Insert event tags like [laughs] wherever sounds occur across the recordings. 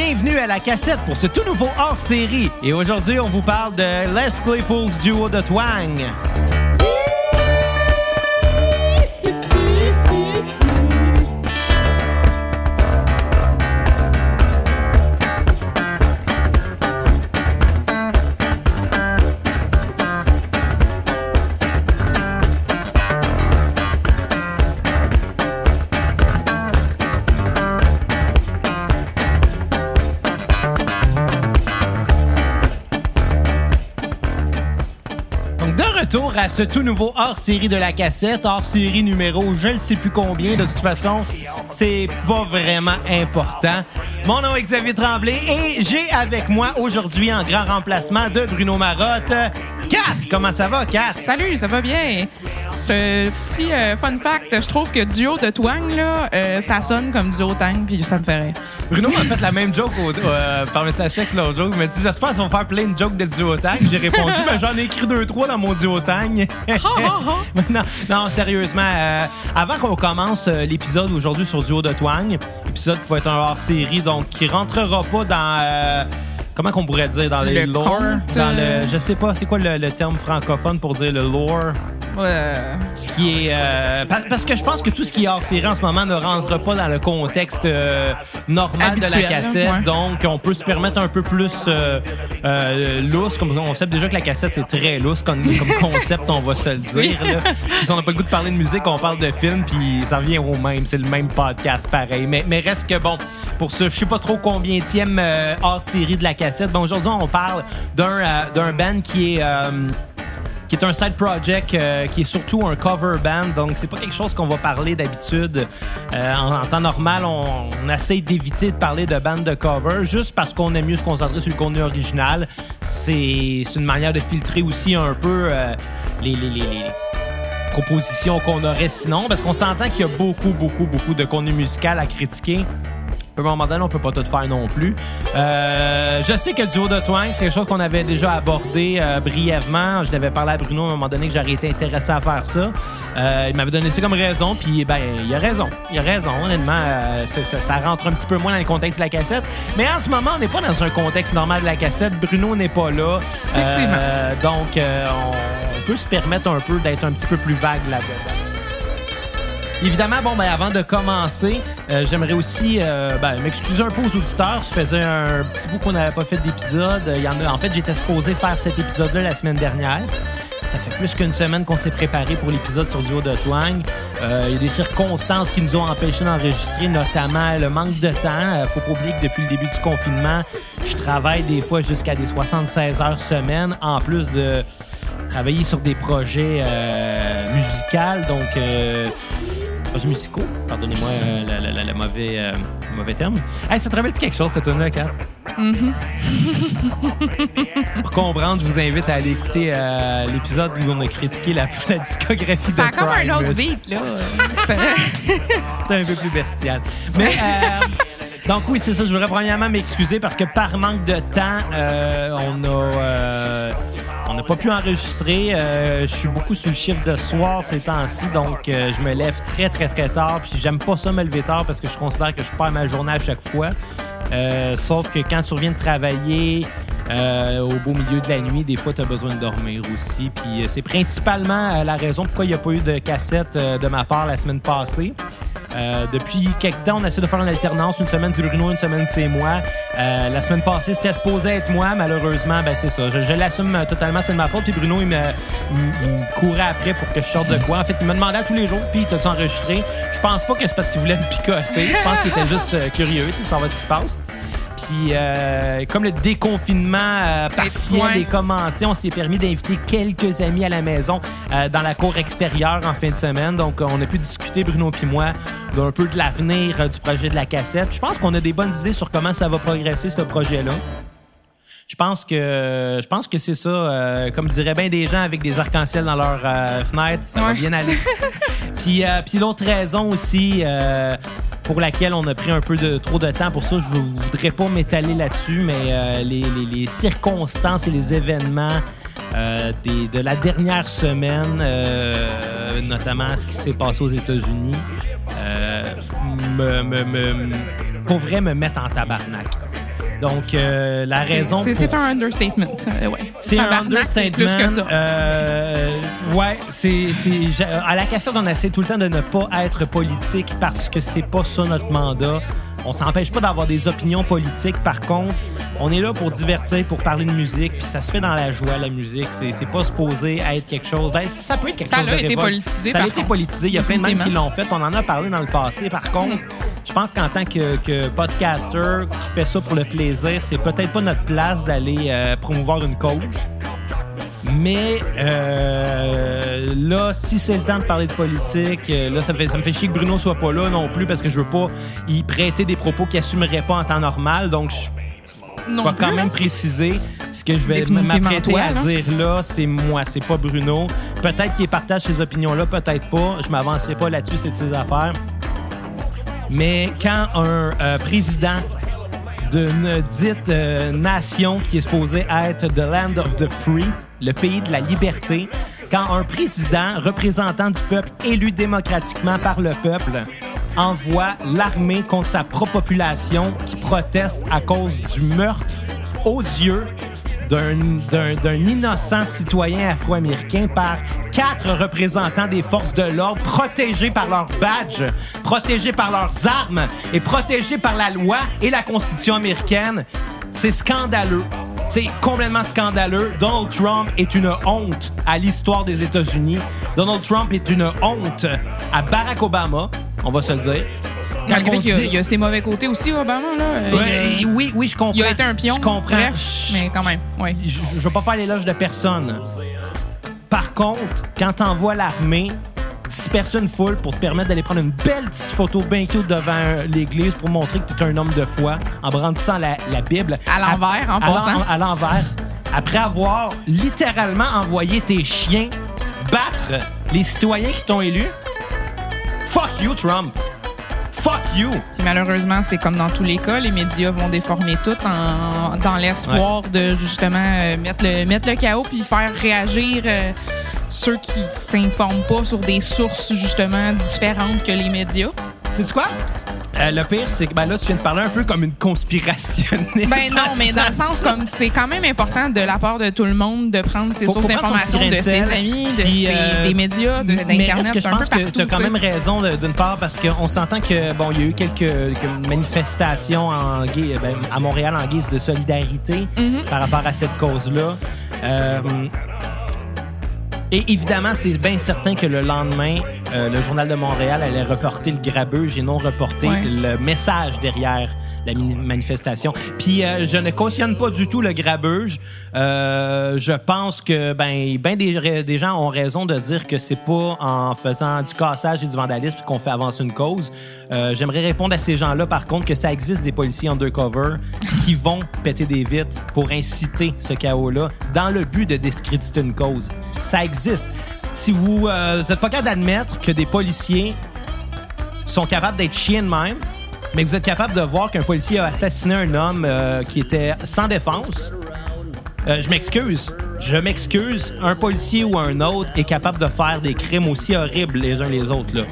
Bienvenue à la cassette pour ce tout nouveau hors-série. Et aujourd'hui, on vous parle de Les Claypool's duo de twang. À ce tout nouveau hors-série de la cassette, hors-série numéro je ne sais plus combien. De toute façon, c'est pas vraiment important. Mon nom est Xavier Tremblay et j'ai avec moi aujourd'hui en grand remplacement de Bruno Marotte, Kat. Comment ça va, Kat? Salut, ça va bien? Ce petit euh, fun fact, je trouve que duo de twang, là, euh, ça sonne comme duo tang, puis ça me fait rire. Bruno m'a fait la même joke au- euh, par message texte l'autre jour. Il m'a dit J'espère qu'ils vont faire plein de jokes de duotang. J'ai répondu ben, J'en ai écrit deux, trois dans mon duotang. Mais [laughs] non, non, sérieusement, avant qu'on commence l'épisode aujourd'hui sur Duo de Twang, épisode qui va être un hors-série, donc qui rentrera pas dans. Euh, comment qu'on pourrait dire Dans les Le lore? conte, Dans euh. le. Je sais pas, c'est quoi le, le terme francophone pour dire le lore? Euh, ce qui est euh, par- parce que je pense que tout ce qui est hors série en ce moment ne rentre pas dans le contexte euh, normal de la cassette ouais. donc on peut se permettre un peu plus euh, euh, lousse comme concept déjà que la cassette c'est très lousse comme, comme [laughs] concept on va se le dire là. Si on n'a pas le goût de parler de musique on parle de film puis ça revient au même c'est le même podcast pareil mais, mais reste que bon pour ce je sais pas trop combien tième hors série de la cassette bon aujourd'hui on parle d'un euh, band qui est euh, qui est un side project euh, qui est surtout un cover band. Donc, c'est pas quelque chose qu'on va parler d'habitude. En, temps normal, on, essaie d'éviter de parler de bandes de cover juste parce qu'on aime mieux se concentrer sur le contenu original. C'est une manière de filtrer aussi un peu les, les, les, les propositions qu'on aurait sinon, parce qu'on s'entend qu'il y a beaucoup, beaucoup, beaucoup de contenu musical à critiquer. À un moment donné, on peut pas tout faire non plus. Euh, je sais que Duo de Twang, c'est quelque chose qu'on avait déjà abordé euh, brièvement. Je l'avais parlé à Bruno à un moment donné que j'aurais été intéressé à faire ça. Euh, il m'avait donné ça comme raison, puis ben il a raison. Il a raison, honnêtement. ça, ça rentre un petit peu moins dans le contexte de la cassette. Mais en ce moment, on n'est pas dans un contexte normal de la cassette. Bruno n'est pas là. Effectivement. Donc, on, on peut se permettre un peu d'être un petit peu plus vague là-dedans. Évidemment, bon, ben, avant de commencer, euh, j'aimerais aussi euh, ben, m'excuser un peu aux auditeurs. Ça faisait un petit bout qu'on n'avait pas fait d'épisode. Il y en a, en fait, j'étais supposé faire cet épisode-là la semaine dernière. Ça fait plus qu'une semaine qu'on s'est préparé pour l'épisode sur Duo de Twang. Euh, Il y a des circonstances qui nous ont empêchés d'enregistrer, notamment le manque de temps. Faut pas oublier que depuis le début du confinement, je travaille des fois jusqu'à des 76 heures semaine, en plus de travailler sur des projets musicaux. Donc, musicaux, pardonnez-moi euh, le, mauvais, euh, mauvais terme. Hey, ça te rappelle-tu quelque chose, cette tune-là, Kat? Pour comprendre, je vous invite à aller écouter euh, l'épisode où on a critiqué la, la discographie c'est de encore un autre Primus. beat, là. C'était- C'est un peu plus bestial. Mais euh, donc oui, c'est ça. Je voudrais premièrement m'excuser parce que par manque de temps, euh, on a euh, n'a pas pu enregistrer. Euh, je suis beaucoup sur le chiffre de soir ces temps-ci, donc euh, je me lève très très très tard. Puis j'aime pas ça me lever tard parce que je considère que je perds ma journée à chaque fois. Euh, sauf que quand tu reviens de travailler au beau milieu de la nuit, des fois, tu as besoin de dormir aussi. Puis c'est principalement la raison pourquoi il n'y a pas eu de cassette de ma part la semaine passée. Euh, depuis quelques temps, on essaie de faire une alternance. Une semaine, c'est Bruno, une semaine, c'est moi. Euh, la semaine passée, c'était supposé être moi. Malheureusement, ben c'est ça. Je, l'assume euh, totalement, c'est de ma faute. Puis Bruno, il me, il me- il courait après pour que je sorte de quoi. En fait, il me demandait tous les jours, puis t'as-tu enregistré? Je pense pas que c'est parce qu'il voulait me picosser. Je pense qu'il était juste curieux, tu sais, savoir ce qui se passe. Puis, euh, comme le déconfinement euh, partiel est commencé, on s'est permis d'inviter quelques amis à la maison euh, dans la cour extérieure en fin de semaine. Donc, on a pu discuter, Bruno puis moi, d'un peu de l'avenir du projet de la cassette. Je pense qu'on a des bonnes idées sur comment ça va progresser, ce projet-là. Je pense que je pense que c'est ça. comme diraient bien des gens avec des arcs-en-ciel dans leur fenêtre, ça va bien aller. [laughs] puis puis l'autre raison aussi euh, pour laquelle on a pris un peu de trop de temps pour ça, je ne voudrais pas m'étaler là-dessus, mais euh, les, circonstances et les événements euh, des- de la dernière semaine, euh, notamment ce qui s'est passé aux États-Unis, me, me, me- me mettre en tabarnak. Donc, euh, la raison C'est pour... un understatement. euh, ouais. C'est un c'est understatement. plus que ça. Euh, ouais, c'est, à la cassette, on essaie tout le temps de ne pas être politique parce que c'est pas ça notre mandat. On s'empêche pas d'avoir des opinions politiques. Par contre, on est là pour divertir, pour parler de musique, puis ça se fait dans la joie, la musique. C'est, pas supposé être quelque chose. Ben, ça peut être quelque Ça chose l'a de été politisé, Ça a été politisé. Il y a plein de gens qui l'ont fait. On en a parlé dans le passé. Par contre, je pense qu'en tant que, que podcaster qui fait ça pour le plaisir, c'est peut-être pas notre place d'aller euh, promouvoir une cause. Mais euh, là, si c'est le temps de parler de politique, euh, là, ça me, fait, ça me fait chier que Bruno soit pas là non plus parce que je veux pas y prêter des propos qu'il assumerait pas en temps normal. Donc, je Non vais plus, quand même préciser ce que je vais m'apprêter à là. dire là, c'est moi, c'est pas Bruno. Peut-être qu'il partage ces opinions-là, peut-être pas. Je m'avancerai pas là-dessus, c'est de ses affaires. Mais quand un euh, président d'une dite euh, nation qui est supposée être the land of the free, le pays de la liberté, quand un président représentant du peuple élu démocratiquement par le peuple envoie l'armée contre sa propre population qui proteste à cause du meurtre aux yeux d'un innocent citoyen afro-américain par quatre représentants des forces de l'ordre protégés par leurs badges, protégés par leurs armes et protégés par la loi et la Constitution américaine. C'est scandaleux. C'est complètement scandaleux. Donald Trump est une honte à l'histoire des États-Unis. Donald Trump est une honte à Barack Obama, on va se le dire. Malgré qu'il y, a- dit- il y a ses mauvais côtés aussi, Obama. Là. Ouais, il, a, oui, oui, je comprends. il a été un pion. Je comprends. Bref, mais quand même. Ouais. je, je veux pas faire l'éloge de personne. Par contre, quand t'envoies l'armée disperser une foule pour te permettre d'aller prendre une belle petite photo bien cute devant l'église pour montrer que tu es un homme de foi en brandissant la, la Bible. À l'envers, en passant. À l'envers. Après avoir littéralement envoyé tes chiens battre les citoyens qui t'ont élu. Fuck you, Trump. Fuck you. Puis malheureusement, c'est comme dans tous les cas, les médias vont déformer tout en, dans l'espoir de justement euh, mettre, le, mettre le chaos puis faire réagir euh, ceux qui s'informent pas sur des sources justement différentes que les médias. C'est quoi? Euh, le pire, c'est que ben là, tu viens de parler un peu comme une conspirationniste. Ben non, mais dans le [laughs] sens comme c'est quand même important de la part de tout le monde de prendre ses Faut- sources d'information de ses amis, de puis, ses- euh, des médias, de- Mais d'internet, que je un peu pense que tu as quand même raison d'une part parce qu'on s'entend que bon, il y a eu quelques, quelques manifestations en ben, à Montréal en guise de solidarité Mm-hmm. par rapport à cette cause-là. Euh, et évidemment, c'est bien certain que le lendemain, euh, le Journal de Montréal allait reporter le grabuge et non reporter Ouais. le message derrière la manifestation. Puis euh, je ne cautionne pas du tout le grabuge. Euh, je pense que ben ben des, gens ont raison de dire que c'est pas en faisant du cassage et du vandalisme qu'on fait avancer une cause. Euh, J'aimerais répondre à ces gens-là par contre que ça existe des policiers undercover qui vont péter des vitres pour inciter ce chaos-là dans le but de discréditer une cause. Ça existe. Si vous euh, vous êtes pas capable d'admettre que des policiers sont capables d'être chiens de même, mais vous êtes capable de voir qu'un policier a assassiné un homme euh, qui était sans défense, euh, je m'excuse. Je m'excuse. Un policier ou un autre est capable de faire des crimes aussi horribles les uns les autres. Là.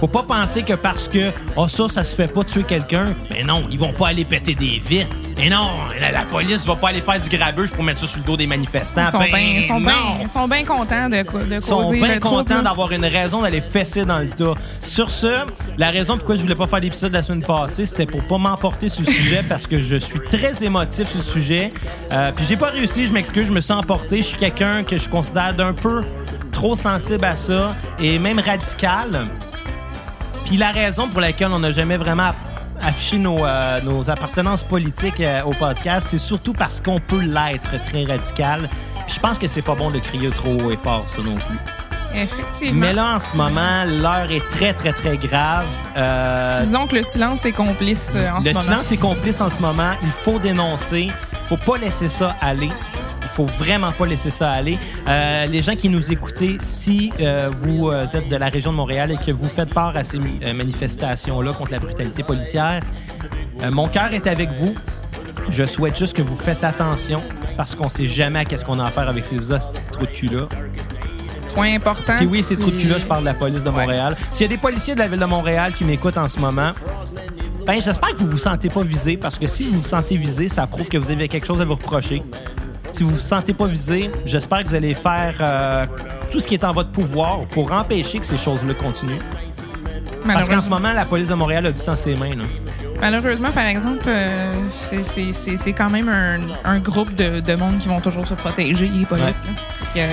Faut pas penser que parce que oh ça, ça se fait pas tuer quelqu'un, mais non, ils vont pas aller péter des vitres. Mais non, la, la police va pas aller faire du grabuge pour mettre ça sur le dos des manifestants. Ils sont Ben bien sont non. bien- ils sont bien contents de, de Ils sont bien contents d'avoir une raison d'aller fesser dans le tas. Sur ce, la raison pourquoi je voulais pas faire l'épisode la semaine passée, c'était pour pas m'emporter sur le sujet [laughs] parce que je suis très émotif sur le sujet. Euh, puis j'ai pas réussi, je m'excuse, je me sens emporté. Je suis quelqu'un que je considère d'un peu trop sensible à ça et même radical. Puis la raison pour laquelle on n'a jamais vraiment affiché nos, euh, nos appartenances politiques euh, au podcast, c'est surtout parce qu'on peut l'être très radical. Puis je pense que c'est pas bon de crier trop haut et fort, ça non plus. Effectivement. Mais là, en ce moment, l'heure est très, très, très grave. Euh, Disons que le silence est complice en ce le moment. silence est complice en ce moment. Il faut dénoncer. Il faut pas laisser ça aller. Il faut vraiment pas laisser ça aller. Euh, les gens qui nous écoutez, si euh, vous euh, êtes de la région de Montréal et que vous faites part à ces manifestations-là contre la brutalité policière, mon cœur est avec vous. Je souhaite juste que vous faites attention parce qu'on sait jamais qu'est-ce qu'on a à faire avec ces hosties de trous de cul-là. Point important. Puis oui, c'est c'est- trou de cul-là, je parle de la police de Ouais. Montréal. S'il y a des policiers de la ville de Montréal qui m'écoutent en ce moment, Ben, j'espère que vous vous sentez pas visé, parce que si vous vous sentez visé, ça prouve que vous avez quelque chose à vous reprocher. Si vous vous sentez pas visé, j'espère que vous allez faire euh, tout ce qui est en votre pouvoir pour empêcher que ces choses-là continuent. Parce qu'en ce moment, la police de Montréal a du sang à ses mains. Là. Malheureusement, par exemple, euh, c'est- quand même un, un groupe de, de monde qui vont toujours se protéger, les polices. là.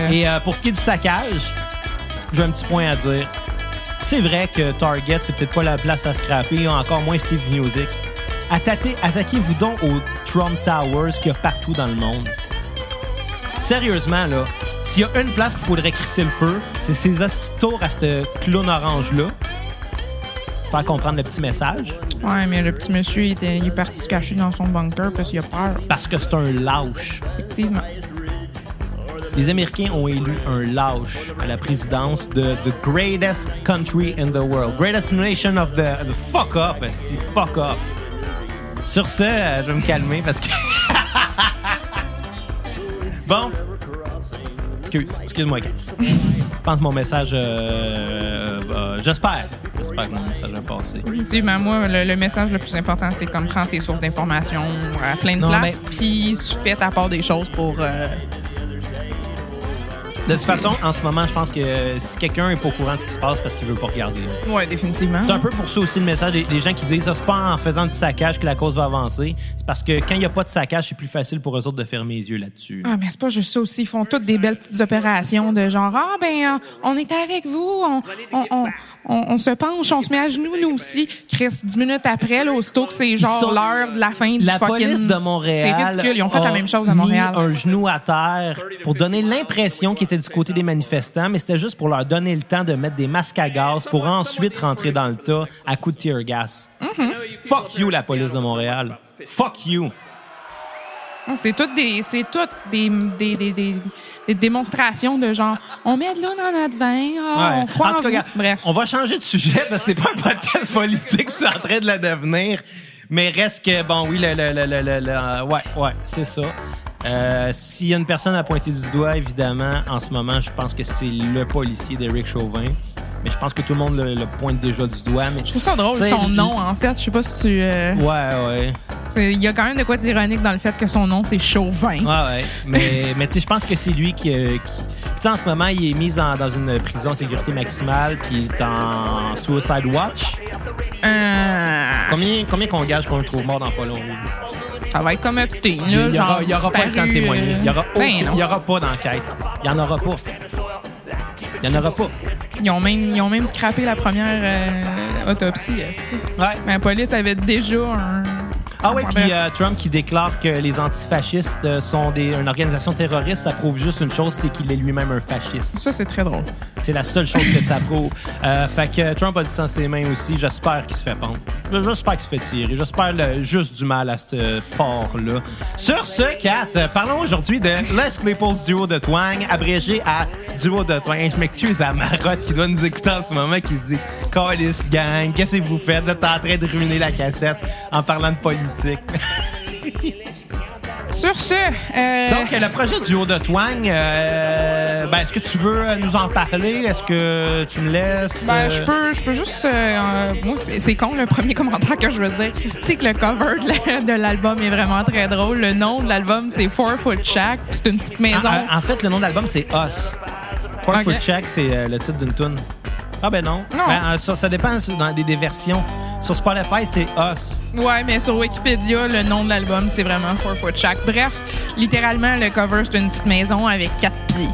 Que- Et euh, pour ce qui est du saccage, j'ai un petit point à dire. C'est vrai que Target, c'est peut-être pas la place à scraper, encore moins Steve Music. Attaquez- Attaquez-vous donc aux Trump Towers qu'il y a partout dans le monde. Sérieusement, là, s'il y a une place qu'il faudrait crisser le feu, c'est ces hosties tours à ce clown orange-là. Faire comprendre le petit message. Ouais, mais le petit monsieur, il, était- il est parti se cacher dans son bunker parce qu'il a peur, Parce que c'est un lâche. effectivement. Les Américains ont élu un lâche à la présidence de the greatest country in the world. Greatest nation of the... the fuck off, esti. Fuck off. Sur ce, euh, je vais me calmer parce que... bon. Excuse, excuse-moi. Je pense que mon message... euh, va- J'espère. J'espère que mon message va passer. Effectivement, moi, le, le message le plus important, c'est comme prendre tes sources d'informations à plein de Non, places, mais- puis fais ta part des choses pour. euh, De toute façon, en ce moment, je pense que si quelqu'un est pas au courant de ce qui se passe parce qu'il veut pas regarder. Ouais, définitivement. C'est un peu pour ça aussi le message des, des gens qui disent ça, c'est pas en faisant du saccage que la cause va avancer. C'est parce que quand il n'y a pas de saccage, c'est plus facile pour eux autres de fermer les yeux là-dessus. Ah, mais c'est pas juste ça aussi. Ils font toutes des belles petites opérations de genre, ah, ben, euh, on est avec vous, on, on, on, on, on se penche, on se met à genoux, nous aussi. Chris, dix minutes après, là, aussitôt que c'est genre l'heure de la fin du La fucking... police de Montréal. C'est ridicule. Ils ont fait la même chose à Montréal. Mis un genou à terre pour donner l'impression qu'ils étaient du côté des manifestants, mais c'était juste pour leur donner le temps de mettre des masques à gaz pour ensuite rentrer dans le tas à coups de tear gas. Mm-hmm. Fuck you, la police de Montréal. Fuck you. Non, C'est toutes des, c'est toutes des, des, des, des, démonstrations de genre, on met de l'eau dans notre vin, ah, Ouais. on croit En en, tout cas, Bref. on va changer de sujet parce que c'est pas un podcast [laughs] politique, c'est en train de le devenir. Mais reste que, bon, oui, le, le, le, le, ouais, ouais, c'est ça. Euh, S'il y a une personne à pointer du doigt, évidemment, en ce moment, je pense que c'est le policier d'Éric Chauvin. Mais je pense que tout le monde le, le pointe déjà du doigt. Mais Je trouve ça drôle, son nom, en fait. Je sais pas si tu... euh, Ouais, ouais. Il y a quand même de quoi d'ironique dans le fait que son nom, c'est Chauvin. Ouais, ouais. Mais, [laughs] mais tu sais, je pense que c'est lui qui. euh, qui- Tu sais, en ce moment, il est mis en- dans une prison sécurité maximale, puis il est en Suicide Watch. Euh, Combien, combien qu'on gage qu'on le trouve mort dans pas? Ça va être comme Epstein, là, Il y genre aura, y aura pas le temps de témoigner. Il y aura, ben aura pas d'enquête. Il y en aura pas. Il y en aura pas. Ils ont même, ils ont même scrappé la première euh, autopsie. Ouais. Mais la police avait déjà un... Ah oui, puis euh, Trump qui déclare que les antifascistes euh, sont des, une organisation terroriste, ça prouve juste une chose, c'est qu'il est lui-même un fasciste. Ça, c'est très drôle. C'est la seule chose que ça prouve. [laughs] Euh, fait que Trump a du sang ses mains aussi. J'espère qu'il se fait pendre. J'espère qu'il se fait tirer. J'espère juste du mal à ce port-là. Sur ce, Kat, parlons aujourd'hui de Les Claypool's Duo de Twang, abrégé à Duo de Twang. Je m'excuse à Marotte qui doit nous écouter en ce moment, qui se dit « Callis gang, qu'est-ce que vous faites? Vous êtes en train de ruiner la cassette en parlant de politique. » [laughs] Sur ce, euh, Donc, le projet Duo de Twang, euh, ben, est-ce que tu veux euh, nous en parler? Est-ce que tu me laisses? Ben, je peux, je peux juste. moi, c'est con le premier [laughs] commentaire que je veux dire. Christy, que le cover de la- de l'album est vraiment très drôle. Le nom de l'album, c'est Four Foot Shack. C'est une petite maison. En, fait, le nom de l'album, c'est Us. Four. Foot Shack, c'est le titre d'une tune. Ah ben non. Non. Ben, ça, ça dépend dans des, des versions. Sur Spotify, c'est Us. Ouais, mais sur Wikipédia, le nom de l'album, c'est vraiment Four Foot Shack. Bref, littéralement, le cover, c'est une petite maison avec quatre pieds.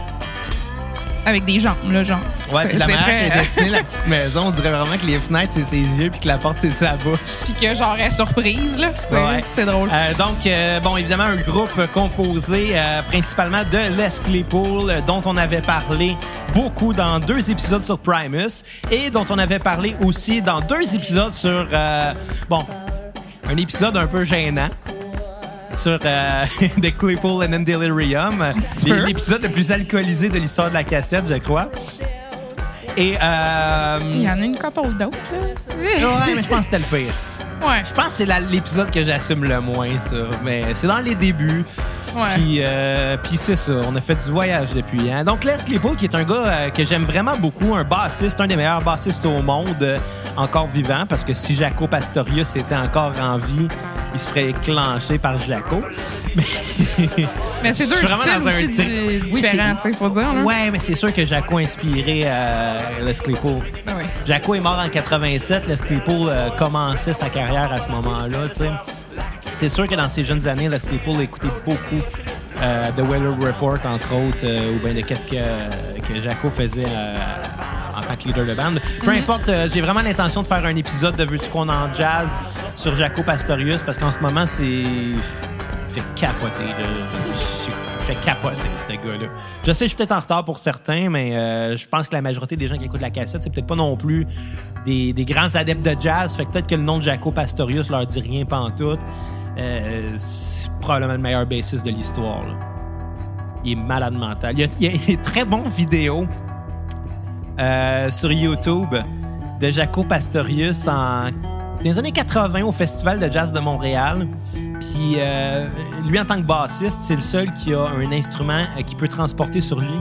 Avec des jambes, là, genre. Ouais, C'est- puis la manière qu'elle [laughs] a dessiné la petite maison, on dirait vraiment que les fenêtres, c'est ses yeux, puis que la porte, c'est sa bouche. Puis que genre, elle est surprise, là. C'est Ouais. c'est drôle. Euh, donc, euh, bon, évidemment, un groupe composé euh, principalement de Les Claypool, dont on avait parlé beaucoup dans deux épisodes sur Primus, et dont on avait parlé aussi dans deux épisodes sur, bon, un épisode un peu gênant. Sur euh, [laughs] The Claypool and Delirium, peu. l'épisode le plus alcoolisé de l'histoire de la cassette, je crois. Et euh, Il y en a une couple d'autres, là. ouais, mais je pense que c'était le pire. Ouais. Je pense que c'est l'épisode que j'assume le moins, ça. Mais c'est dans les débuts. Ouais. Puis, euh, puis c'est ça. On a fait du voyage depuis. Hein? Donc, Les Claypool, qui est un gars euh, que j'aime vraiment beaucoup, un bassiste, un des meilleurs bassistes au monde, euh, encore vivant, parce que si Jaco Pastorius était encore en vie, il se ferait éclencher par Jaco. Mais, [laughs] Mais c'est deux styles aussi di- différents, sais, faut dire. Là. ouais, mais c'est sûr que Jaco a inspiré euh, Les Claypool. Ah. Jaco est mort en 87. Les Claypool euh, commençait sa carrière à ce moment-là. C'est sûr que dans ses jeunes années, Les Claypool écoutait beaucoup euh, The Weather Report, entre autres, euh, ou bien de qu'est-ce que, que Jaco faisait tant que leader de band. Peu importe, euh, j'ai vraiment l'intention de faire un épisode de Veux-tu qu'on en jazz sur Jaco Pastorius parce qu'en ce moment, c'est. il fait capoter. là. Il fait capoter, ce gars-là. Je sais, je suis peut-être en retard pour certains, mais euh, je pense que la majorité des gens qui écoutent la cassette, c'est peut-être pas non plus des, des grands adeptes de jazz. Fait que peut-être que le nom de Jaco Pastorius leur dit rien pantoute. Euh, c'est probablement le meilleur bassiste de l'histoire. là. Il est malade mental. Il y a, il y a des très bons vidéos euh, sur YouTube de Jaco Pastorius en dans les années 80 au Festival de jazz de Montréal. Puis euh, lui, en tant que bassiste, c'est le seul qui a un instrument euh, qui peut transporter sur lui.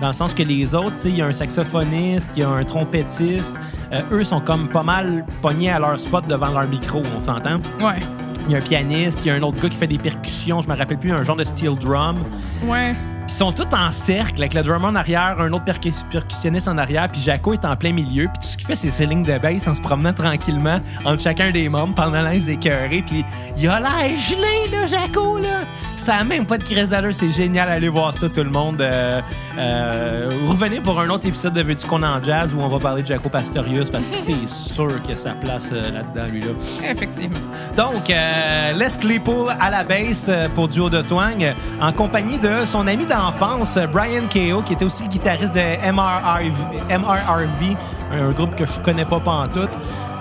Dans le sens que les autres, tu sais, il y a un saxophoniste, il y a un trompettiste. Euh, eux sont comme pas mal pognés à leur spot devant leur micro, on s'entend. Ouais. Il y a un pianiste, il y a un autre gars qui fait des percussions, je me rappelle plus, un genre de steel drum. Ouais. Ils sont tous en cercle, avec le drummer en arrière, un autre percus- percussionniste en arrière, puis Jaco est en plein milieu. Puis tout ce qu'il fait, c'est ses lignes de bass en se promenant tranquillement entre chacun des membres pendant les écœurés. Puis il a l'air gelé, là, Jaco, là! Ça a même pas de crise d'allure, c'est génial. Allez voir ça, tout le monde. Euh, euh, revenez pour un autre épisode de Veux-tu qu'on en jazz où on va parler de Jaco Pastorius, parce que c'est [laughs] sûr qu'il a sa place euh, là-dedans, lui, là. Effectivement. Donc, Les Claypool à la basse euh, pour Duo de Twang, en compagnie de son ami d'enfance, Brian Ko, qui était aussi le guitariste de MRRV, MRRV un groupe que je connais pas pantoute.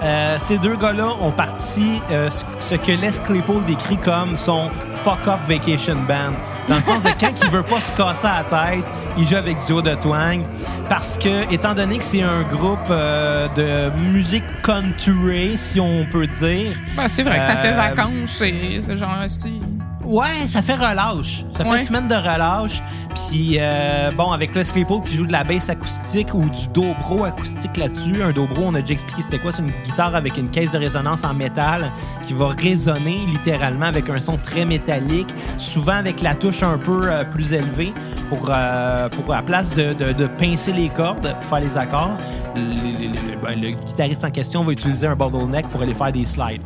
Euh, ces deux gars-là ont parti euh, ce- que Les Claypool décrit comme son fuck up vacation band. Dans le sens de quand il veut pas se casser la tête, il joue avec Duo de Twang. Parce que, étant donné que c'est un groupe euh, de musique country, si on peut dire, Ben, c'est vrai que ça fait Euh, vacances, c'est c'est genre style. Ouais, ça fait relâche. Ça fait Ouais. semaine de relâche. Puis, euh, bon, avec Les Claypool qui joue de la basse acoustique ou du dobro acoustique là-dessus. Un dobro, on a déjà expliqué c'était quoi. C'est une guitare avec une caisse de résonance en métal qui va résonner littéralement avec un son très métallique, souvent avec la touche un peu euh, plus élevée pour, euh, pour à la place de, de- de pincer les cordes pour faire les accords. Le, le- le- ben, le guitariste en question va utiliser un bottleneck pour aller faire des slides.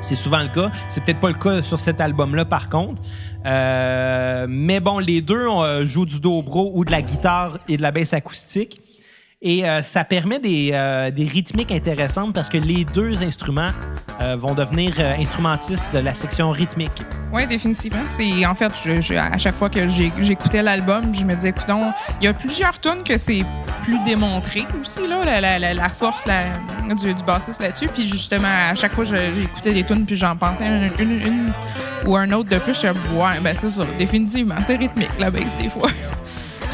C'est souvent le cas. C'est peut-être pas le cas sur cet album-là, par contre. Euh, mais bon, les deux euh, jouent du dobro ou de la guitare et de la basse acoustique. Et euh, ça permet des, euh, des rythmiques intéressantes parce que les deux instruments euh, vont devenir euh, instrumentistes de la section rythmique. Oui, définitivement. C'est en fait, je, je- à chaque fois que j'écoutais l'album, je me disais, écoutons, il y a plusieurs tunes que c'est plus démontré aussi là, la, la- la- force la- du, du bassiste là-dessus. Puis justement, à chaque fois, j'écoutais des tunes, puis j'en pensais une, une- une ou un autre de plus. Je suis ouais, ben c'est ça, définitivement, c'est rythmique la bass des fois.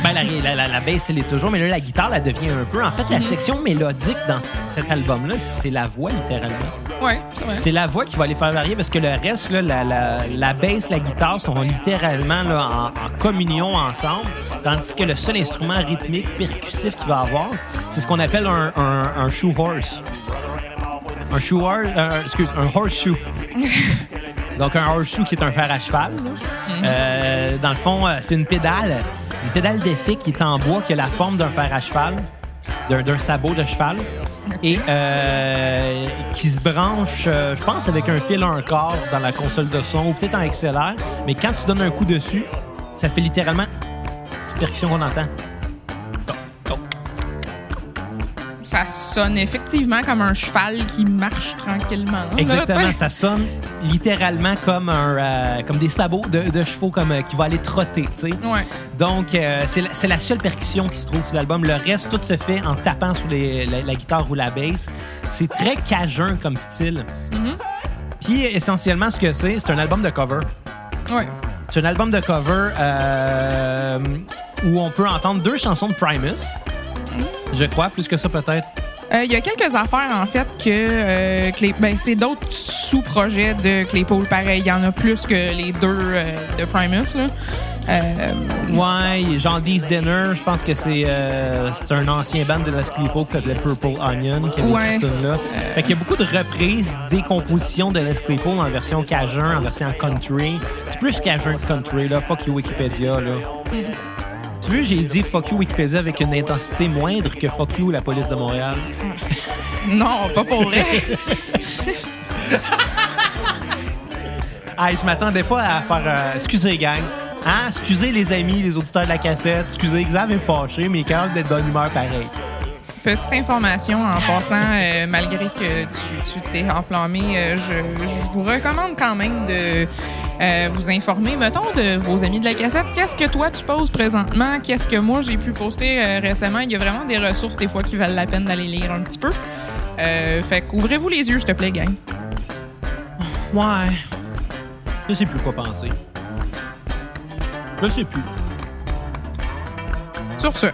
Ben, la, la, la, la basse, elle est toujours, mais là, la guitare, la devient un peu. En fait, la section mélodique dans cet album-là, c'est la voix, littéralement. Ouais, c'est vrai. C'est la voix qui va les faire varier parce que le reste, là, la, la, la la guitare sont littéralement là, en, en communion ensemble, tandis que le seul instrument rythmique, percussif qu'il va avoir, c'est ce qu'on appelle un, un, un shoe horse. Un shoe horse, euh, excuse, un horseshoe. [laughs] Donc un horseshoe qui est un fer à cheval. là. Euh, dans le fond, euh, c'est une pédale, une pédale d'effet qui est en bois, qui a la forme d'un fer à cheval, d'un sabot de cheval, et euh, qui se branche, euh, je pense, avec un fil à un quart dans la console de son, ou peut-être en XLR. Mais quand tu donnes un coup dessus, ça fait littéralement petite percussion qu'on entend. Ça sonne effectivement comme un cheval qui marche tranquillement. Exactement, ça sonne littéralement comme un, euh, comme des sabots de, de chevaux comme euh, qui va aller trotter, tu sais. Ouais. Donc, euh, c'est la, seule percussion qui se trouve sur l'album. Le reste, tout se fait en tapant sur les- la, la guitare ou la basse. C'est très cajun comme style. Puis, essentiellement, ce que c'est, c'est un album de cover. Ouais. C'est un album de cover euh, où on peut entendre deux chansons de Primus. Je crois, plus que ça peut-être. Euh, Il y a quelques affaires, en fait, que euh, ben, c'est d'autres sous-projets de Claypool, pareil. Il y en a plus que les deux euh, de Primus. Là. Euh, Ouais, genre These Dinner, je pense que c'est euh, c'est un ancien band de Les Claypool qui s'appelait Purple Onion qui avait Ouais. ça là. Fait qu'il y a beaucoup de reprises des compositions de Les Claypool en version cajun, en version country. C'est plus cajun que country là, fuck you Wikipédia là. Tu veux, j'ai dit fuck you Wikipédia avec une intensité moindre que fuck you la police de Montréal. [laughs] non, pas pour vrai. Ah, je m'attendais pas à faire. euh, excusez, gang. Hein? Excusez les amis, les auditeurs de la cassette. Excusez, Xav est fâché, mais il est capable d'être de bonne humeur pareil. Petite information en passant, euh, malgré que tu tu t'es enflammé, euh, je, je vous recommande quand même de euh, vous informer, mettons, de vos amis de la cassette. Qu'est-ce que toi tu poses présentement? Qu'est-ce que moi j'ai pu poster euh, récemment? Il y a vraiment des ressources des fois qui valent la peine d'aller lire un petit peu. Euh, fait qu'ouvrez-vous les yeux, s'il te plaît, gang. Ouais. Je sais plus quoi penser. Je sais plus. Sur ce.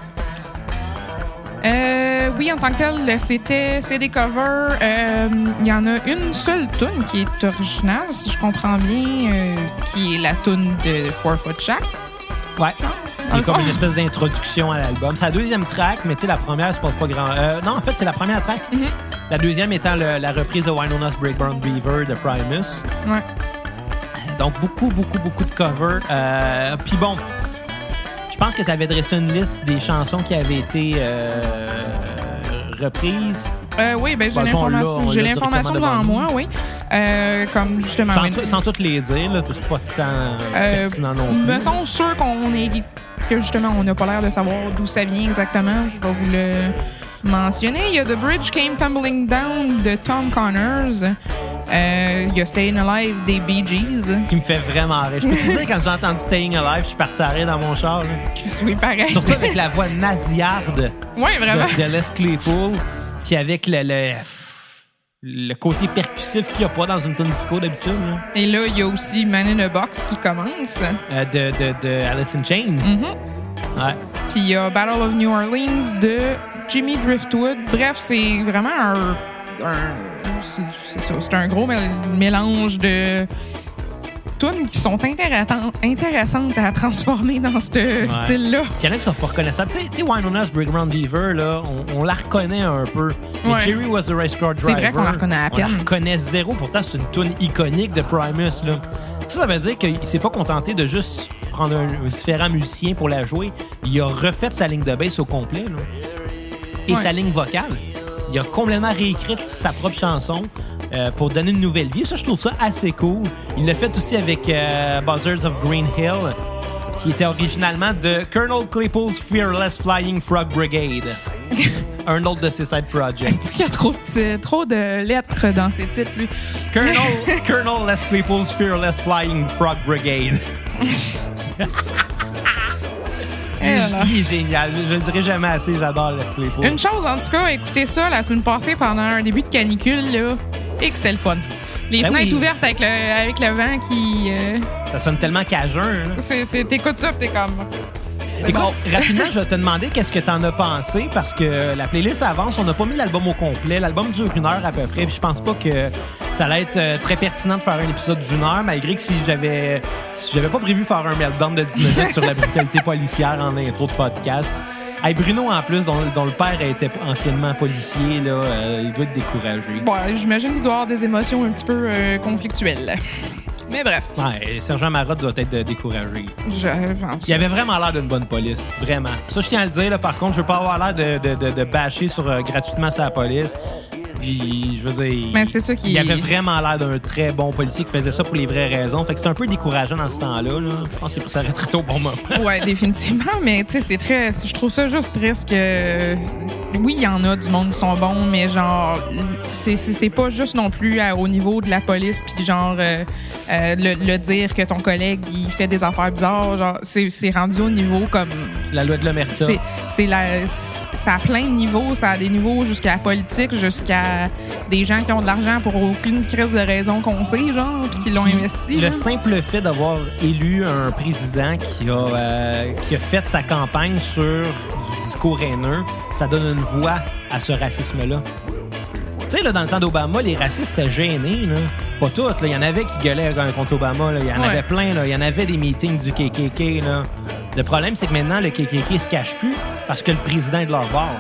Euh, oui, en tant que tel, c'était c'est des covers. Euh, Il y en a une seule tune qui est originale, si je comprends bien, euh, qui est la tune de Four Foot Shack. Ouais. Il y a comme une espèce d'introduction à l'album. C'est la deuxième track, mais tu sais, la première se passe pas grand. Euh, non, en fait, c'est la première track. Mhm. La deuxième étant le- la reprise de Winona's Breakdown Beaver de Primus. Ouais. Donc, beaucoup, beaucoup, beaucoup de covers. Euh, Puis bon, pense que tu avais dressé une liste des chansons qui avaient été euh, reprises? Euh, oui, ben, j'ai l'information, j'ai devant devant moi, oui. Euh, comme justement. Sans, oui. tout- sans toutes les dire, là, c'est pas tant pertinent non plus. Mettons ceux qu'on est que justement on n'a pas l'air de savoir d'où ça vient exactement. Je vais vous le mentionner. Il y a The Bridge Came Tumbling Down de Tom Connors. Euh, il y a Staying Alive des Bee Gees. qui me fait vraiment rire. Je peux te dire, quand j'ai entendu Staying Alive, je suis parti à rire dans mon char. [laughs] Oui, pareil. Surtout avec la voix nasillarde Oui, vraiment. de, de Les Claypool, puis avec le, le, le côté percussif qu'il n'y a pas dans une tune disco d'habitude. Et là, il y a aussi Man in a Box qui commence. Euh, de, de, de Alice in Chains. Mhm. Ouais. Puis il y a Battle of New Orleans de Jimmy Driftwood. Bref, c'est vraiment un. un- c'est c'est c'est un gros mél- mélange de tunes qui sont intéressantes, à transformer dans ce style-là. Il y en a qui sont pas reconnaissables. Tu sais- Winona's Breakdown Beaver, là, on, on la reconnaît un peu. Mais Ouais. Jerry was a race car C'est driver. vrai qu'on la reconnaît à On la peine. reconnaît zéro. Pourtant, c'est une tune iconique de Primus. Là. Ça, ça veut dire qu'il s'est pas contenté de juste prendre un, un différent musicien pour la jouer. Il a refait sa ligne de bass au complet. là. Et Ouais. sa ligne vocale. Il a complètement réécrit sa propre chanson euh, pour donner une nouvelle vie. Ça, je trouve ça assez cool. Il l'a fait aussi avec euh, Buzzards of Green Hill, qui était originalement de Colonel Claypool's Fearless Flying Frog Brigade. [laughs] un autre de ses side projects. Qu'il y a trop de, titres- trop de lettres dans ces titres, lui? Colonel, [laughs] Colonel Les Claypool's Fearless Flying Frog Brigade. [laughs] Il, est- là. il est génial. Je le dirai jamais assez, j'adore Les Claypool. Une chose, en tout cas, écoutez ça la semaine passée pendant un début de canicule, là, et que c'était le fun. Les Ben fenêtres oui. ouvertes avec le, avec le vent qui. euh, Ça sonne tellement cajun. là. c'est, c'est- t'écoutes ça, t'es comme. Écoute, bon. rapidement, je vais te demander qu'est-ce que t'en as pensé parce que la playlist avance. On n'a pas mis l'album au complet. L'album dure une heure à peu près. Puis je pense pas que ça allait être euh, très pertinent de faire un épisode d'une heure, malgré que si j'avais si j'avais pas prévu faire un meltdown de 10 minutes sur la brutalité [laughs] policière en intro de podcast. Hey, Bruno, en plus, dont, dont le père était anciennement policier, là, euh, il doit être découragé. Bon, j'imagine qu'il doit avoir des émotions un petit peu euh, conflictuelles. Mais bref, Ouais, Sergent Marotte doit être découragé. je. en tout Il avait vraiment l'air d'une bonne police. Vraiment. Ça, je tiens à le dire. Là, par contre, je veux pas avoir l'air de, de, de, de bâcher sur, euh, gratuitement sa police. Puis, je veux dire. Mais c'est ça qui- Il avait vraiment l'air d'un très bon policier qui faisait ça pour les vraies raisons. Fait que c'était un peu décourageant dans ce temps-là. là. Je pense qu'il a pris sa retraite au bon moment. Ouais, définitivement, mais tu sais, c'est très. Je trouve ça juste triste que. Oui, il y en a du monde qui sont bons, mais genre, c'est- pas juste non plus à- au niveau de la police, puis genre, euh, euh, le, le dire que ton collègue, il fait des affaires bizarres, genre, c'est c'est rendu au niveau comme. La loi de l'Omerta. C'est c'est la ça a plein de niveaux, ça a des niveaux jusqu'à la politique, jusqu'à des gens qui ont de l'argent pour aucune crise de raison qu'on sait, genre, puis qui l'ont investi. Le simple fait d'avoir élu un président qui a, euh, qui a fait sa campagne sur du discours haineux, ça donne une voix à ce racisme-là. Tu sais, là, dans le temps d'Obama, les racistes étaient gênés, là. Pas toutes, là. Il y en avait qui gueulaient contre Obama, là. Il y en Ouais. avait plein, là. Il y en avait des meetings du KKK, là. Le problème, c'est que maintenant, le KKK se cache plus parce que le président est de leur bord.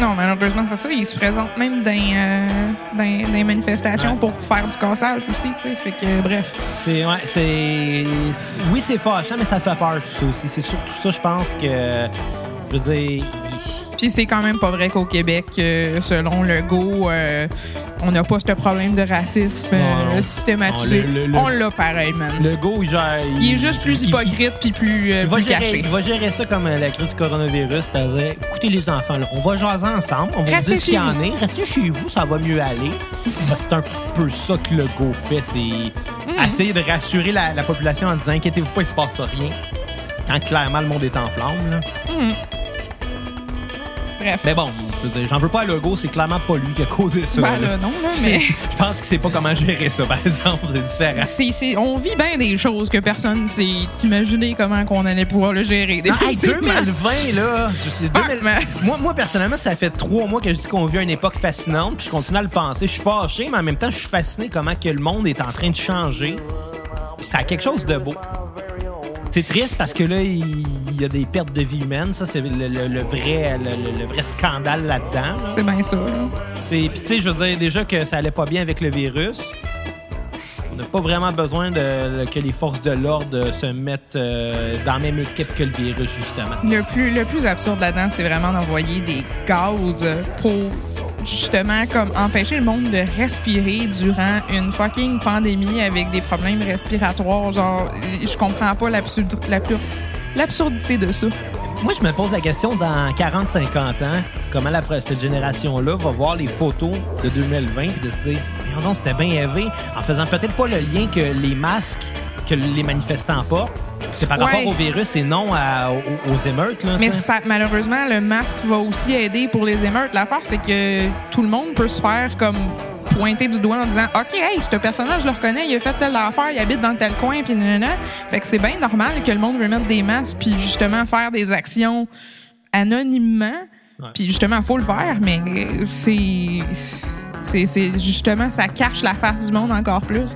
Non, malheureusement, c'est ça. Ils se présentent même dans, euh, dans, dans les manifestations Ouais. pour faire du cassage aussi, tu sais. Fait que, bref. C'est, ouais, c'est. c'est- Oui, c'est fâchant, mais ça fait peur, tout ça aussi. C'est surtout ça, je pense que. Je veux dire. Puis c'est quand même pas vrai qu'au Québec, euh, selon Legault, euh, on n'a pas ce problème de racisme Non, euh, non. systématisé. Non, le- le- le- on l'a pareil, man. Le go, il gère. il est juste plus hypocrite puis plus, Il va, plus gérer, caché. il va gérer ça comme la crise du coronavirus, c'est-à-dire, écoutez les enfants, là, on va jaser ensemble, on va vous dire ce qu'il y en est, restez chez vous, ça va mieux aller. C'est un peu ça que le go fait, c'est Mm. essayer de rassurer la, la population en disant, inquiétez-vous pas, il se passe rien. Quand clairement le monde est en flammes. Là. Bref. Mais bon, j'en veux pas à Legault, c'est clairement pas lui qui a causé ça. Ben là. non, là, [laughs] mais- Je pense qu'il sait pas comment gérer ça, par exemple, c'est différent. On vit bien des choses que personne s'est imaginé comment qu'on allait pouvoir le gérer. Ah, hey, [laughs] définitivement. 2020, là. Je sais, 2000 Ah, mais- moi, moi, personnellement, ça fait trois mois que je dis qu'on vit une époque fascinante, puis je continue à le penser. Je suis fâché, mais en même temps, je suis fasciné comment que le monde est en train de changer. Puis ça a quelque chose de beau. C'est triste parce que là, il y a des pertes de vie humaines. Ça, c'est le, le- le vrai, le, vrai scandale là-dedans. là. C'est bien ça. Puis, tu sais, je veux dire, déjà que ça allait pas bien avec le virus. On n'a pas vraiment besoin de, que les forces de l'ordre se mettent euh, dans la même équipe que le virus, justement. Le plus, le plus absurde là-dedans, c'est vraiment d'envoyer des gaz pour justement comme empêcher le monde de respirer durant une fucking pandémie avec des problèmes respiratoires. Genre, je comprends pas l'absurdité de ça. Moi, je me pose la question dans 40-50 ans, comment la, cette génération-là va voir les photos de 2020 et de se dire, Voyons donc, c'était bien élevé, en faisant peut-être pas le lien que les masques que les manifestants portent, c'est par Ouais. rapport au virus et non à- aux, aux émeutes. Là, Mais ça, malheureusement, le masque va aussi aider pour les émeutes. L'affaire, c'est que tout le monde peut se faire comme pointer du doigt en disant OK, hey, ce personnage, je le reconnais, il a fait telle affaire, il habite dans tel coin, puis nanana. Fait que c'est bien normal que le monde veut mettre des masques, puis justement faire des actions anonymement. Puis justement, faut le faire, mais euh, c'est. C'est justement, ça cache la face du monde encore plus.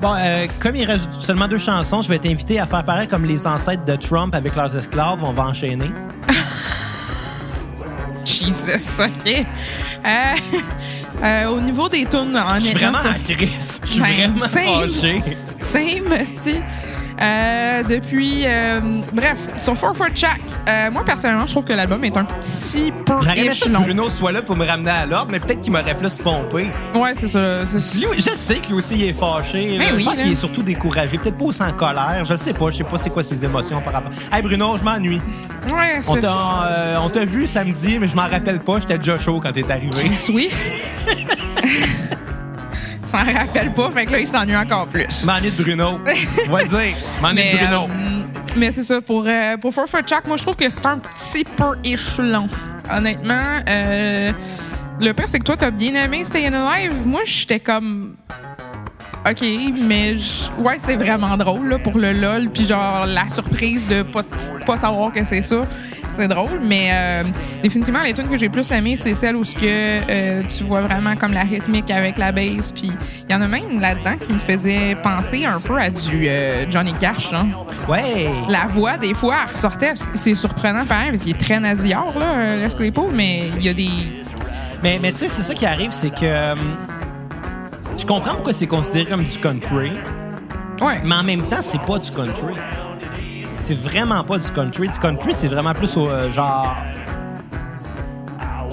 Bon, euh, comme il reste seulement deux chansons, je vais t'inviter à faire pareil comme les ancêtres de Trump avec leurs esclaves. On va enchaîner. [laughs] Jesus, OK. Euh, [laughs] euh, au niveau des tunes, en Je suis vraiment en crise. Je suis Ben, vraiment same. fâché. Same, tu euh, depuis, euh, bref, sur Four for Jack, euh, moi personnellement, je trouve que l'album est un petit peu ça que échelon. Bruno soit là pour me ramener à l'ordre, mais peut-être qu'il m'aurait plus pompé. Ouais, c'est ça. Lui, je sais que lui aussi il est fâché. là. Ben oui, je pense qu'il est surtout découragé. Peut-être pas aussi en colère. Je le sais pas. Je sais pas c'est quoi ses émotions par rapport. Hey Bruno, je m'ennuie. Ouais, on t'a vu samedi, mais je m'en rappelle pas. J'étais déjà chaud quand t'es arrivé. Oui. [laughs] S'en rappelle pas, fait que là, il s'ennuie encore plus. M'ennuie de Bruno. On va le dire. Mais, de Bruno. euh, mais c'est ça, pour, euh, pour Four for Jack, moi, je trouve que c'est un petit peu échelon. Honnêtement, euh, le pire, c'est que toi, t'as bien aimé Staying Alive. Moi, j'étais comme. OK, mais je- ouais, c'est vraiment drôle là, pour le LOL, puis genre la surprise de pas, pas savoir que c'est ça. C'est drôle, mais euh, définitivement, les tunes que j'ai plus aimées, c'est celles où ce que euh, tu vois vraiment comme la rythmique avec la bass, puis il y en a même là-dedans qui me faisait penser un peu à du euh, Johnny Cash. Hein. Ouais. La voix, des fois, elle ressortait. C'est surprenant pareil, parce qu'il est très nasillard, là, Les Claypool, mais il y a des... Mais, mais tu sais, c'est ça qui arrive, c'est que. je comprends pourquoi c'est considéré comme du country, Ouais. mais en même temps, c'est pas du country. C'est vraiment pas du country. Du country, c'est vraiment plus au euh, genre.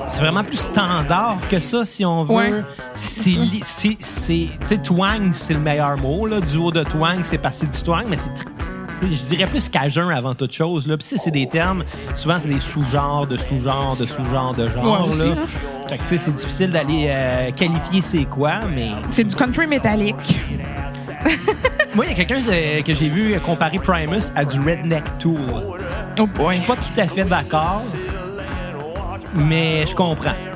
C'est vraiment plus standard que ça, si on veut. Ouais. C'est. Tu sais, twang, c'est le meilleur mot, là. Duo de twang, c'est passé du twang, mais c'est. Je dirais plus cajun avant toute chose. Là. Puis si c'est des termes, souvent c'est des sous-genres, de sous-genres, de sous-genres, de genres. Ouais, là. là. Fait que tu sais, c'est difficile d'aller euh, qualifier c'est quoi, mais C'est du country métallique. [laughs] moi, il y a quelqu'un euh, que j'ai vu comparer Primus à du Redneck Tool. Oh boy. Je suis pas tout à fait d'accord, mais je comprends.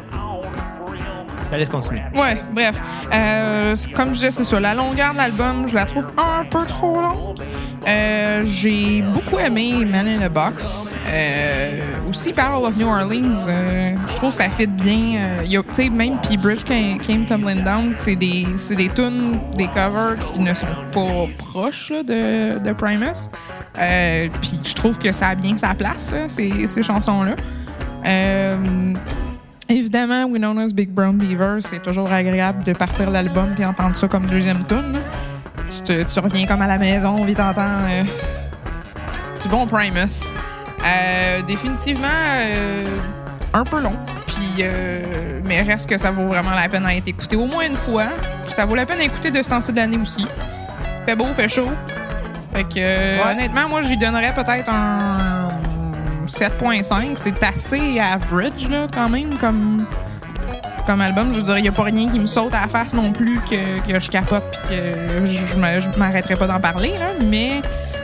Allez, continuer. Ouais, bref. Euh, comme je disais, c'est ça. La longueur de l'album, je la trouve un peu trop longue. Euh, j'ai beaucoup aimé Man in a Box, euh, aussi, Battle of New Orleans, je trouve que ça fit bien. Tu sais, même puis Bridge Came, Tumbling Down, c'est des, c'est des tunes, des covers qui ne sont pas proches de, de Primus. Puis je trouve que ça a bien sa place, ces, ces chansons-là. Évidemment, Winona's Big Brown Beaver, c'est toujours agréable de partir l'album puis entendre ça comme deuxième tune. Tu, te- tu reviens comme à la maison, vite t'entends euh, du bon Primus. Euh, définitivement euh, un peu long. Puis, euh, mais reste que ça vaut vraiment la peine d'être écouté au moins une fois. Ça vaut la peine d'écouter de ce temps-ci de l'année aussi. Fait beau, fait chaud. Fait que, Ouais. honnêtement, moi, j'y donnerais peut-être un 7.5. C'est assez average, là, quand même, comme, comme album. Je veux dire, il n'y a pas rien qui me saute à la face non plus que, que je capote puis que je, je m'arrêterai pas d'en parler, là. Mais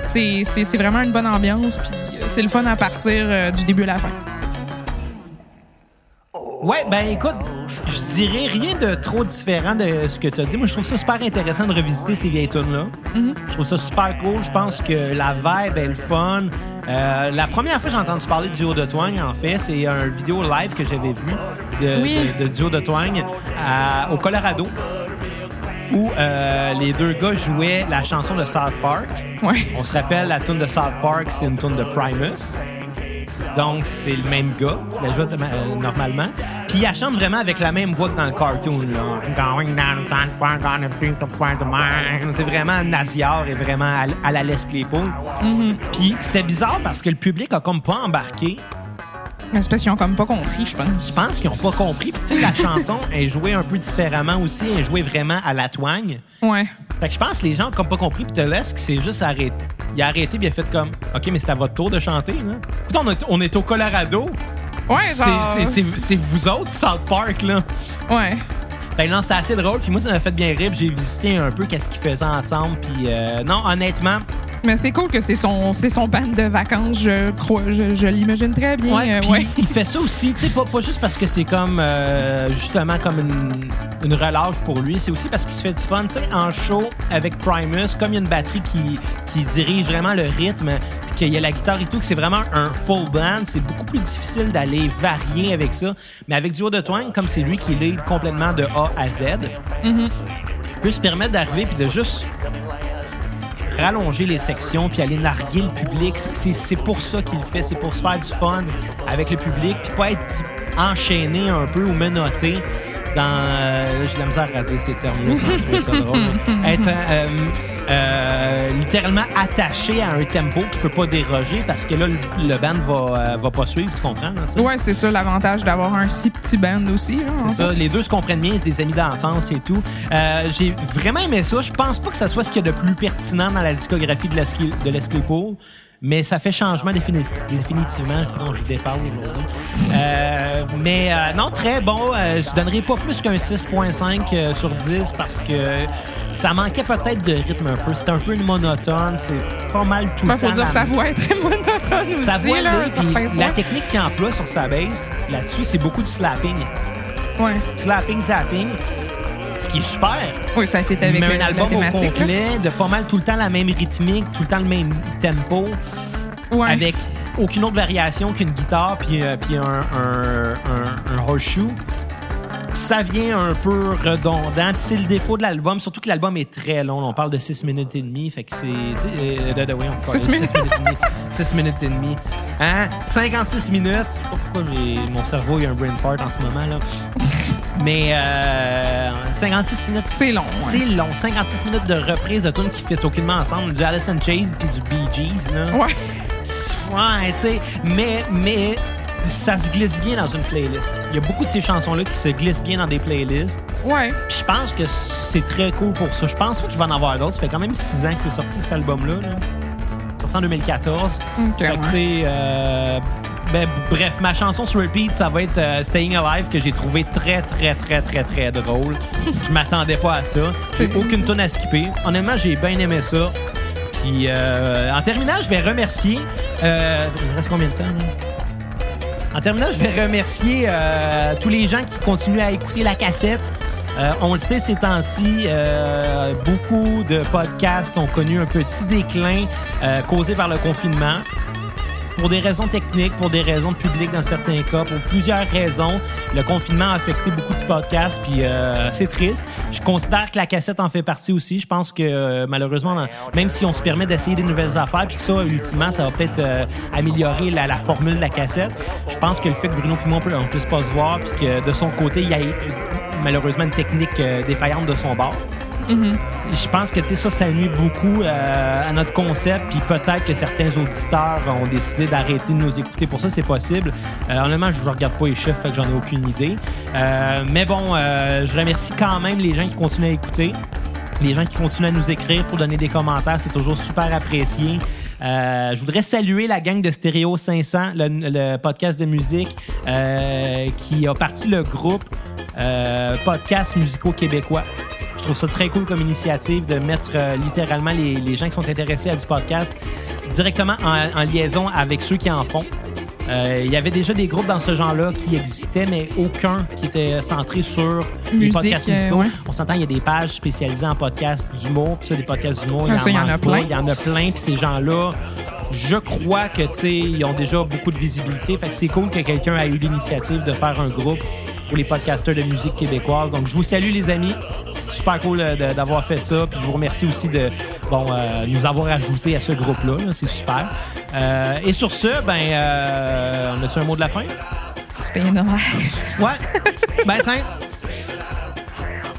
c'est vraiment une bonne ambiance puis c'est le fun à partir euh, du début à la fin. Ouais, ben écoute, je dirais rien de trop différent de ce que tu as dit. Moi, je trouve ça super intéressant de revisiter ces vieilles tunes-là. Je trouve ça super cool. Je pense que la vibe est le fun. Euh, la première fois que j'ai entendu parler de Duo de Twang, en fait, c'est un vidéo live que j'avais vu de, Oui. de- de Duo de Twang à- au Colorado où euh, les deux gars jouaient la chanson de South Park. Ouais. On se rappelle, la tune de South Park, c'est une tune de Primus. Donc, c'est le même gars qui la joue euh, normalement. Puis, il chante vraiment avec la même voix que dans le cartoon. C'est vraiment nasillards et vraiment à, à la Les Claypool. Puis, c'était bizarre parce que le public a comme pas embarqué. C'est parce qu'ils ont comme pas compris, je pense. Je pense qu'ils ont pas compris. Puis, tu sais, la [laughs] chanson est jouée un peu différemment aussi. Elle est jouée vraiment à la twang. Ouais. Fait que je pense que les gens ont comme pas compris. Puis Telesk s'est juste arrêté. Il a arrêté, puis il a fait comme OK, mais c'est à votre tour de chanter. Là. Écoute, on, est- on est au Colorado. Ouais, C'est- genre. c'est- C'est c'est vous autres, South Park, là. Ouais. Que non, c'était assez drôle. Puis moi, ça m'a fait bien rire. J'ai visité un peu qu'est-ce qu'ils faisaient ensemble. Puis euh, non, honnêtement, Mais c'est cool que c'est son, c'est son band de vacances, je crois. Je, je l'imagine très bien. ouais, euh, ouais. il fait ça aussi. Tu sais, pas, pas juste parce que c'est comme, euh, justement, comme une, une relâche pour lui. C'est aussi parce qu'il se fait du fun. Tu sais, en show avec Primus, comme il y a une batterie qui, qui dirige vraiment le rythme, qu'il y a la guitare et tout, que c'est vraiment un full band, c'est beaucoup plus difficile d'aller varier avec ça. Mais avec Duo de Twang, comme c'est lui qui lead complètement de A à Z, peut se permettre d'arriver puis de juste rallonger les sections puis aller narguer le public. C'est- pour ça qu'il le fait. C'est pour se faire du fun avec le public puis pas être enchaîné un peu ou menotté dans... euh, J'ai de la misère à dire ces termes-là sans ça drôle. [laughs] être euh, euh, littéralement attaché à un tempo qui peut pas déroger parce que là, le, le band va, euh, va pas suivre, tu comprends? là? Ouais, c'est ça l'avantage d'avoir un si petit band aussi. C'est ça, les deux se comprennent bien, c'est des amis d'enfance et tout. Euh, j'ai vraiment aimé ça. Je pense pas que ça soit ce qu'il y a de plus pertinent dans la discographie de Les Clay- de mais ça fait changement défini- définitivement. Non, je déparle aujourd'hui. Euh, mais euh, non, très bon. Euh, je donnerai pas plus qu'un 6.5 euh, sur 10 parce que ça manquait peut-être de rythme un peu. C'était un peu une monotone. C'est pas mal tout Ben, le faut temps. dire sa voix est très monotone aussi. sa voix, là, la technique qu'il emploie sur sa base, là-dessus, c'est beaucoup du slapping Ouais. slapping, tapping, ce qui est super. Oui, ça fait avec mais euh, un la album thématique. complet, de pas mal tout le temps la même rythmique, tout le temps le même tempo, Ouais. avec aucune autre variation qu'une guitare puis, euh, puis un, un, un- un horseshoe. Ça vient un peu redondant. C'est le défaut de l'album, surtout que l'album est très long. On parle de 6 minutes et demie. Fait que c'est. euh, oui, on parle de Six minutes. six minutes et demie. 6 minutes et demie. Hein? 56 minutes. Je sais pas pourquoi mon cerveau il a un brain fart en ce moment. là. Mais euh, 56 minutes. C'est long. C'est long. 56 minutes de reprise de tunes qui fit aucunement ensemble. Du in Chains puis du Bee Gees. Là. Ouais. Ouais, tu sais, mais, mais ça se glisse bien dans une playlist. Il y a beaucoup de ces chansons-là qui se glissent bien dans des playlists. Ouais. Puis je pense que c'est très cool pour ça. Je pense pas qu'il va en avoir d'autres. Ça fait quand même six ans que c'est sorti cet album-là. là. Sorti en 2014. Ok, Fait que, ouais. tu sais, euh, ben, bref, ma chanson sur repeat, ça va être euh, Staying Alive, que j'ai trouvé très, très, très, très, très drôle. [laughs] Je m'attendais pas à ça. J'ai aucune tonne à skipper. Honnêtement, j'ai bien aimé ça. Puis, euh, en terminant, je vais remercier. Euh, il me reste combien de temps, là? En terminant, je vais remercier euh, tous les gens qui continuent à écouter la cassette. Euh, on le sait ces temps-ci, euh, beaucoup de podcasts ont connu un petit déclin euh, causé par le confinement. Pour des raisons techniques, pour des raisons de public dans certains cas, pour plusieurs raisons, le confinement a affecté beaucoup de podcasts, puis euh, c'est triste. Je considère que la cassette en fait partie aussi. Je pense que euh, malheureusement, même si on se permet d'essayer des nouvelles affaires, puis que ça, ultimement, ça va peut-être euh, améliorer la, formule de la cassette. Je pense que le fait que Bruno moi, on puisse pas se voir, puis que de son côté, il y a malheureusement une technique défaillante de son bord. Je pense que ça, ça nuit beaucoup euh, à notre concept. Puis peut-être que certains auditeurs ont décidé d'arrêter de nous écouter. Pour ça, c'est possible. Euh, honnêtement, je ne regarde pas les chiffres, fait que j'en ai aucune idée. Euh, mais bon, je remercie quand même les gens qui continuent à écouter. Les gens qui continuent à nous écrire pour donner des commentaires, c'est toujours super apprécié. Je voudrais saluer la gang de Stéréo 500, le, podcast de musique qui a parti le groupe euh, Podcast musicaux québécois. Je trouve ça très cool comme initiative de mettre euh, littéralement les, les gens qui sont intéressés à du podcast directement en, en liaison avec ceux qui en font. Euh, Il y avait déjà des groupes dans ce genre-là qui existaient, mais aucun qui était centré sur les Musique, podcasts euh, musicaux. ouais. On s'entend, il y a des pages spécialisées en podcasts d'humour, puis ça, des podcasts d'humour, Ah, il y en a plein. Il y en a plein, puis ces gens-là, je crois que, tu sais, ils ont déjà beaucoup de visibilité. Fait que c'est cool que quelqu'un ait eu l'initiative de faire un groupe pour les podcasteurs de musique québécoise. Donc, je vous salue, les amis. Super cool euh, d'avoir fait ça. Puis je vous remercie aussi de bon, euh, nous avoir ajouté à ce groupe-là. là. C'est super. Euh, et sur ce, ben, euh, on a-tu un mot de la fin? C'était énorme. Ouais. ben, tiens.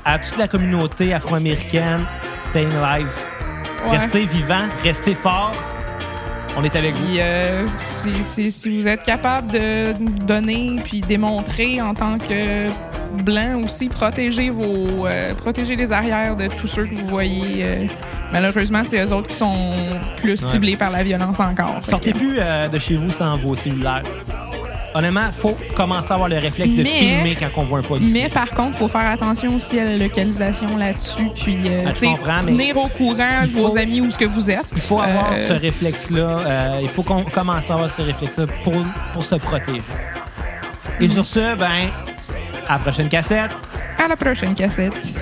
À toute la communauté afro-américaine, staying alive. Ouais. Restez vivants, restez forts. On est avec vous. Euh, si, si- si vous êtes capable de donner puis démontrer en tant que blanc aussi, protégez vos, euh, protégez les arrières de tous ceux que vous voyez. euh, malheureusement, c'est eux autres qui sont plus ciblés par la violence encore. Sortez plus euh, de chez vous sans vos cellulaires. Honnêtement, faut commencer à avoir le réflexe de Mais- filmer quand on voit un policier. Mais par contre, il faut faire attention aussi à la localisation là-dessus. Puis, euh, Ah, comprends, tenir au courant faut- vos amis où ce que vous êtes. Il faut avoir Euh, ce réflexe-là. euh, il faut qu'on commence à avoir ce réflexe-là pour, pour se protéger. Et sur ce, ben, à la prochaine cassette. À la prochaine cassette.